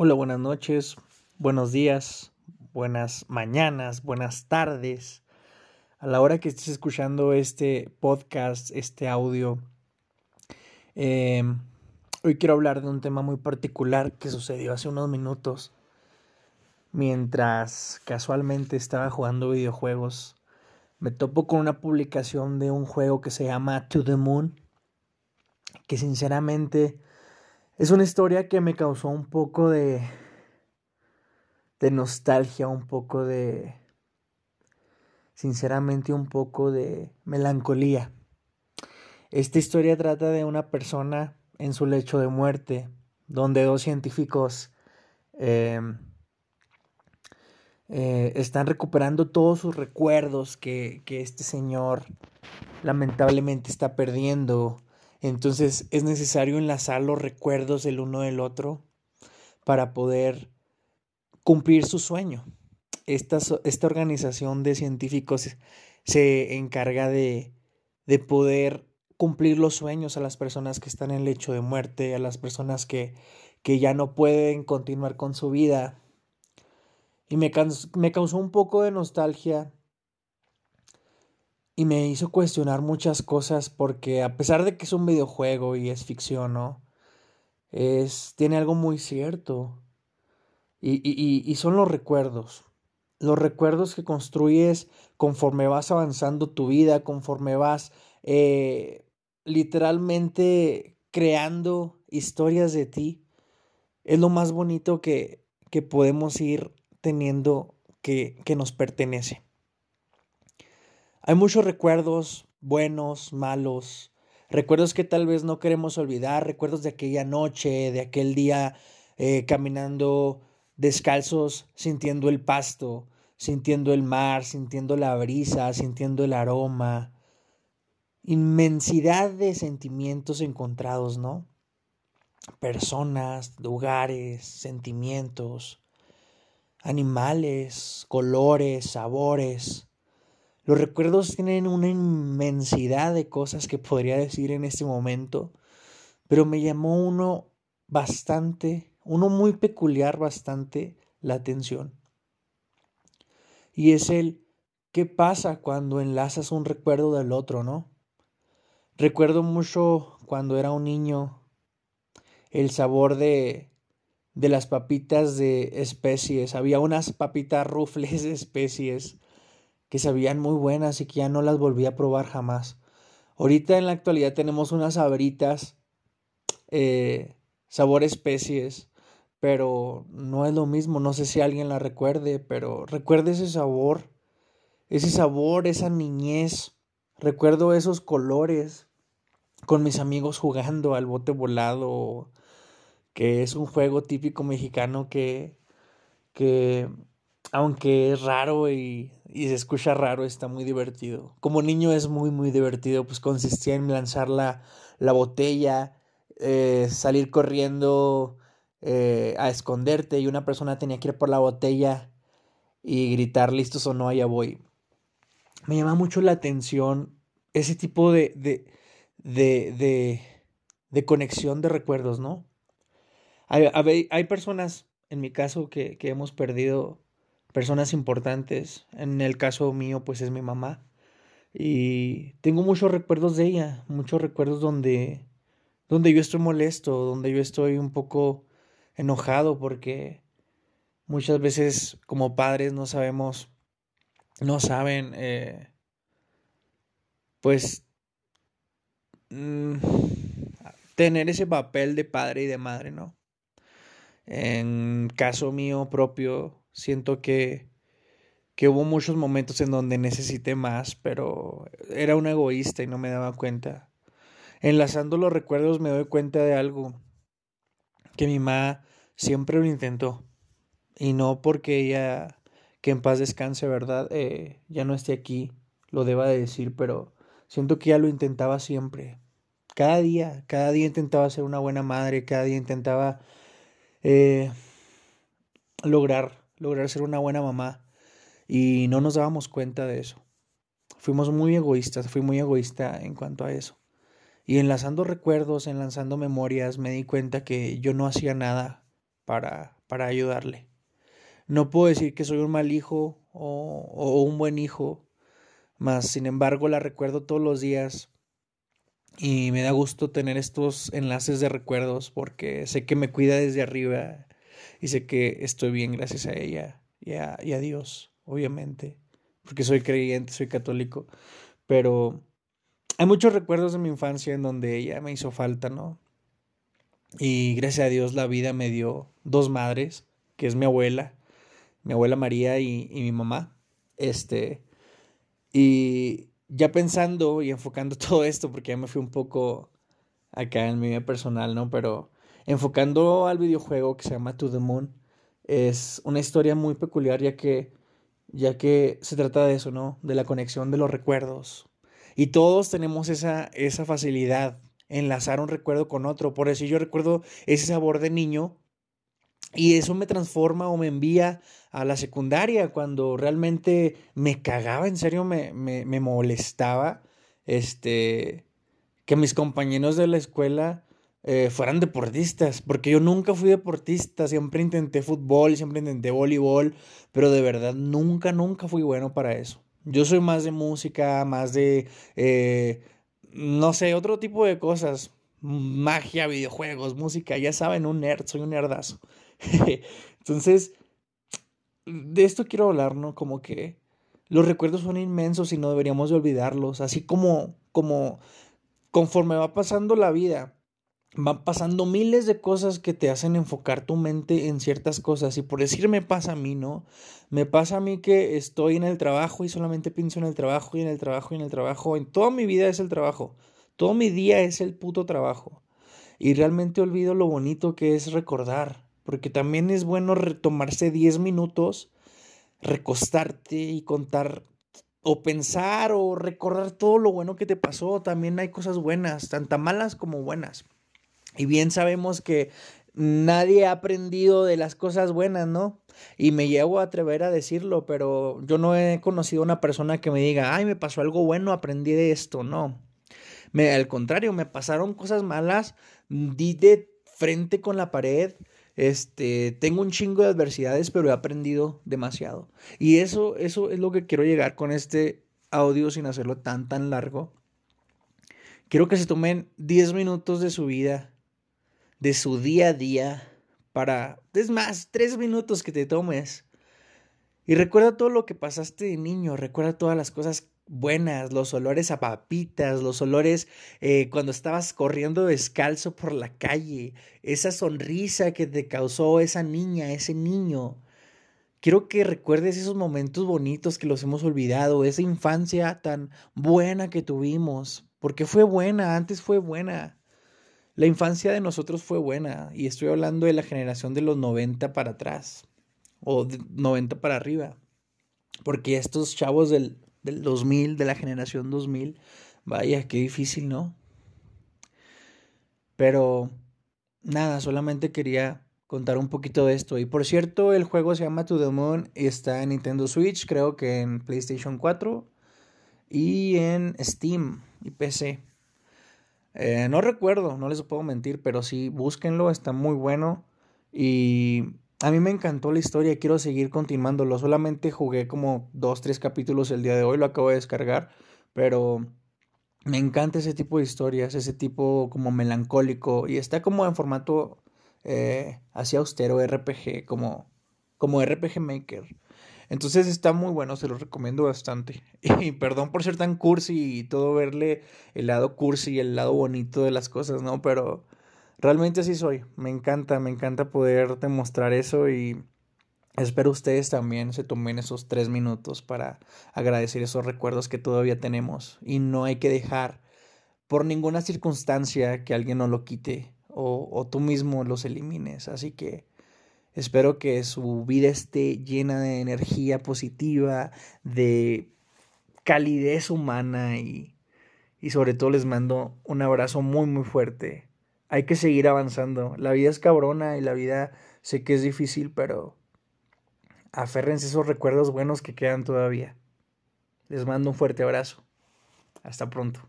Hola, buenas noches, buenos días, buenas mañanas, buenas tardes. A la hora que estés escuchando este podcast, este audio, eh, hoy quiero hablar de un tema muy particular que sucedió hace unos minutos mientras casualmente estaba jugando videojuegos. Me topo con una publicación de un juego que se llama To the Moon, que sinceramente es una historia que me causó un poco de, de nostalgia, un poco de, sinceramente, un poco de melancolía. Esta historia trata de una persona en su lecho de muerte, donde dos científicos eh, eh, están recuperando todos sus recuerdos que este señor lamentablemente está perdiendo entonces es necesario enlazar los recuerdos del uno del otro para poder cumplir su sueño. Esta, esta organización de científicos se encarga de, de poder cumplir los sueños a las personas que están en lecho de muerte, a las personas que, que ya no pueden continuar con su vida. Y me causó un poco de nostalgia y me hizo cuestionar muchas cosas porque a pesar de que es un videojuego y es ficción, ¿no? Es, tiene algo muy cierto. Y, y, son los recuerdos. Los recuerdos que construyes conforme vas avanzando tu vida, conforme vas eh, literalmente creando historias de ti. Es lo más bonito que, que podemos ir teniendo que, que nos pertenece. Hay muchos recuerdos buenos, malos, recuerdos que tal vez no queremos olvidar, recuerdos de aquella noche, de aquel día eh, caminando descalzos, sintiendo el pasto, sintiendo el mar, sintiendo la brisa, sintiendo el aroma. Inmensidad de sentimientos encontrados, ¿no? Personas, lugares, sentimientos, animales, colores, sabores los recuerdos tienen una inmensidad de cosas que podría decir en este momento, pero me llamó uno bastante, uno muy peculiar bastante la atención. Y es el qué pasa cuando enlazas un recuerdo del otro, ¿no? Recuerdo mucho cuando era un niño el sabor de de las papitas de especies. Había unas papitas rufles de especies que sabían muy buenas y que ya no las volví a probar jamás. Ahorita en la actualidad tenemos unas sabritas, eh, sabor especies, pero no es lo mismo. No sé si alguien la recuerde, pero recuerde ese sabor, ese sabor, esa niñez. Recuerdo esos colores con mis amigos jugando al bote volado, que es un juego típico mexicano que, que aunque es raro y, se escucha raro, está muy divertido. Como niño es muy, muy divertido, pues consistía en lanzar la, la botella, eh, salir corriendo eh, a esconderte y una persona tenía que ir por la botella y gritar listos o no, allá voy. Me llama mucho la atención ese tipo de, de, de, de, de conexión de recuerdos, ¿no? Hay, hay, personas, en mi caso, que, que hemos perdido personas importantes. En el caso mío, pues es mi mamá. Y tengo muchos recuerdos de ella, muchos recuerdos donde, donde yo estoy molesto, donde yo estoy un poco enojado porque muchas veces como padres no sabemos, no saben, eh, pues, mm, tener ese papel de padre y de madre, ¿no? En caso mío propio, Siento que, que hubo muchos momentos en donde necesité más, pero era un egoísta y no me daba cuenta. Enlazando los recuerdos me doy cuenta de algo, que mi mamá siempre lo intentó. Y no porque ella, que en paz descanse, ¿verdad? Eh, ya no esté aquí, lo deba de decir, pero siento que ella lo intentaba siempre. Cada día, cada día intentaba ser una buena madre, cada día intentaba eh, lograr lograr ser una buena mamá y no nos dábamos cuenta de eso. Fuimos muy egoístas, fui muy egoísta en cuanto a eso. Y enlazando recuerdos, enlazando memorias, me di cuenta que yo no hacía nada para, para ayudarle. No puedo decir que soy un mal hijo o, o un buen hijo, mas sin embargo la recuerdo todos los días y me da gusto tener estos enlaces de recuerdos porque sé que me cuida desde arriba y sé que estoy bien gracias a ella y a, y a Dios, obviamente, porque soy creyente, soy católico, pero hay muchos recuerdos de mi infancia en donde ella me hizo falta, ¿no? Y gracias a Dios la vida me dio dos madres, que es mi abuela, mi abuela María y, y mi mamá. Este, y ya pensando y enfocando todo esto, porque ya me fui un poco acá en mi vida personal, ¿no? Pero enfocando al videojuego que se llama To the Moon, es una historia muy peculiar ya que, ya que se trata de eso, ¿no? De la conexión de los recuerdos. Y todos tenemos esa, esa facilidad, enlazar un recuerdo con otro. Por eso yo recuerdo ese sabor de niño y eso me transforma o me envía a la secundaria cuando realmente me cagaba, en serio me, me, me molestaba este, que mis compañeros de la escuela eh, fueran deportistas, porque yo nunca fui deportista, siempre intenté fútbol, siempre intenté voleibol, pero de verdad nunca, nunca fui bueno para eso. Yo soy más de música, más de, eh, no sé, otro tipo de cosas, magia, videojuegos, música, ya saben, un nerd, soy un nerdazo. Entonces, de esto quiero hablar, ¿no? Como que los recuerdos son inmensos y no deberíamos de olvidarlos, así como, como conforme va pasando la vida, van pasando miles de cosas que te hacen enfocar tu mente en ciertas cosas. Y por decir me pasa a mí, ¿no? Me pasa a mí que estoy en el trabajo y solamente pienso en el trabajo y en el trabajo y en el trabajo. En toda mi vida es el trabajo. Todo mi día es el puto trabajo. Y realmente olvido lo bonito que es recordar porque también es bueno retomarse 10 minutos, recostarte y contar o pensar o recordar todo lo bueno que te pasó. También hay cosas buenas, tanto malas como buenas. Y bien sabemos que nadie ha aprendido de las cosas buenas, ¿no? Y me llevo a atrever a decirlo, pero yo no he conocido a una persona que me diga, ay, me pasó algo bueno, aprendí de esto, no. Me, al contrario, me pasaron cosas malas, di de frente con la pared, este, tengo un chingo de adversidades, pero he aprendido demasiado. Y eso, eso es lo que quiero llegar con este audio sin hacerlo tan, tan largo. Quiero que se tomen 10 minutos de su vida, de su día a día, para, es más, 3 minutos que te tomes. Y recuerda todo lo que pasaste de niño, recuerda todas las cosas buenas, los olores a papitas, los olores eh, cuando estabas corriendo descalzo por la calle, esa sonrisa que te causó esa niña, ese niño. Quiero que recuerdes esos momentos bonitos que los hemos olvidado, esa infancia tan buena que tuvimos, porque fue buena, antes fue buena. La infancia de nosotros fue buena, y estoy hablando de la generación de los 90 para atrás, o de 90 para arriba, porque estos chavos del del 2000, de la generación 2000. Vaya, qué difícil, ¿no? Pero nada, solamente quería contar un poquito de esto. Y por cierto, el juego se llama To The Moon y está en Nintendo Switch, creo que en PlayStation 4 y en Steam y PC. Eh, no recuerdo, no les puedo mentir, pero sí, búsquenlo, está muy bueno. Y a mí me encantó la historia, quiero seguir continuándolo. Solamente jugué como dos, tres capítulos el día de hoy, lo acabo de descargar, pero me encanta ese tipo de historias, ese tipo como melancólico y está como en formato eh, así austero, RPG, como, como RPG Maker. Entonces está muy bueno, se lo recomiendo bastante. Y perdón por ser tan cursi y todo verle el lado cursi y el lado bonito de las cosas, ¿no? Pero realmente así soy. Me encanta, me encanta poder demostrar eso y espero ustedes también se tomen esos tres minutos para agradecer esos recuerdos que todavía tenemos y no hay que dejar por ninguna circunstancia que alguien nos lo quite o tú mismo los elimines. Así que espero que su vida esté llena de energía positiva, de calidez humana y, y sobre todo les mando un abrazo muy muy fuerte hay que seguir avanzando. La vida es cabrona y la vida sé que es difícil, pero aférrense esos recuerdos buenos que quedan todavía. Les mando un fuerte abrazo. Hasta pronto.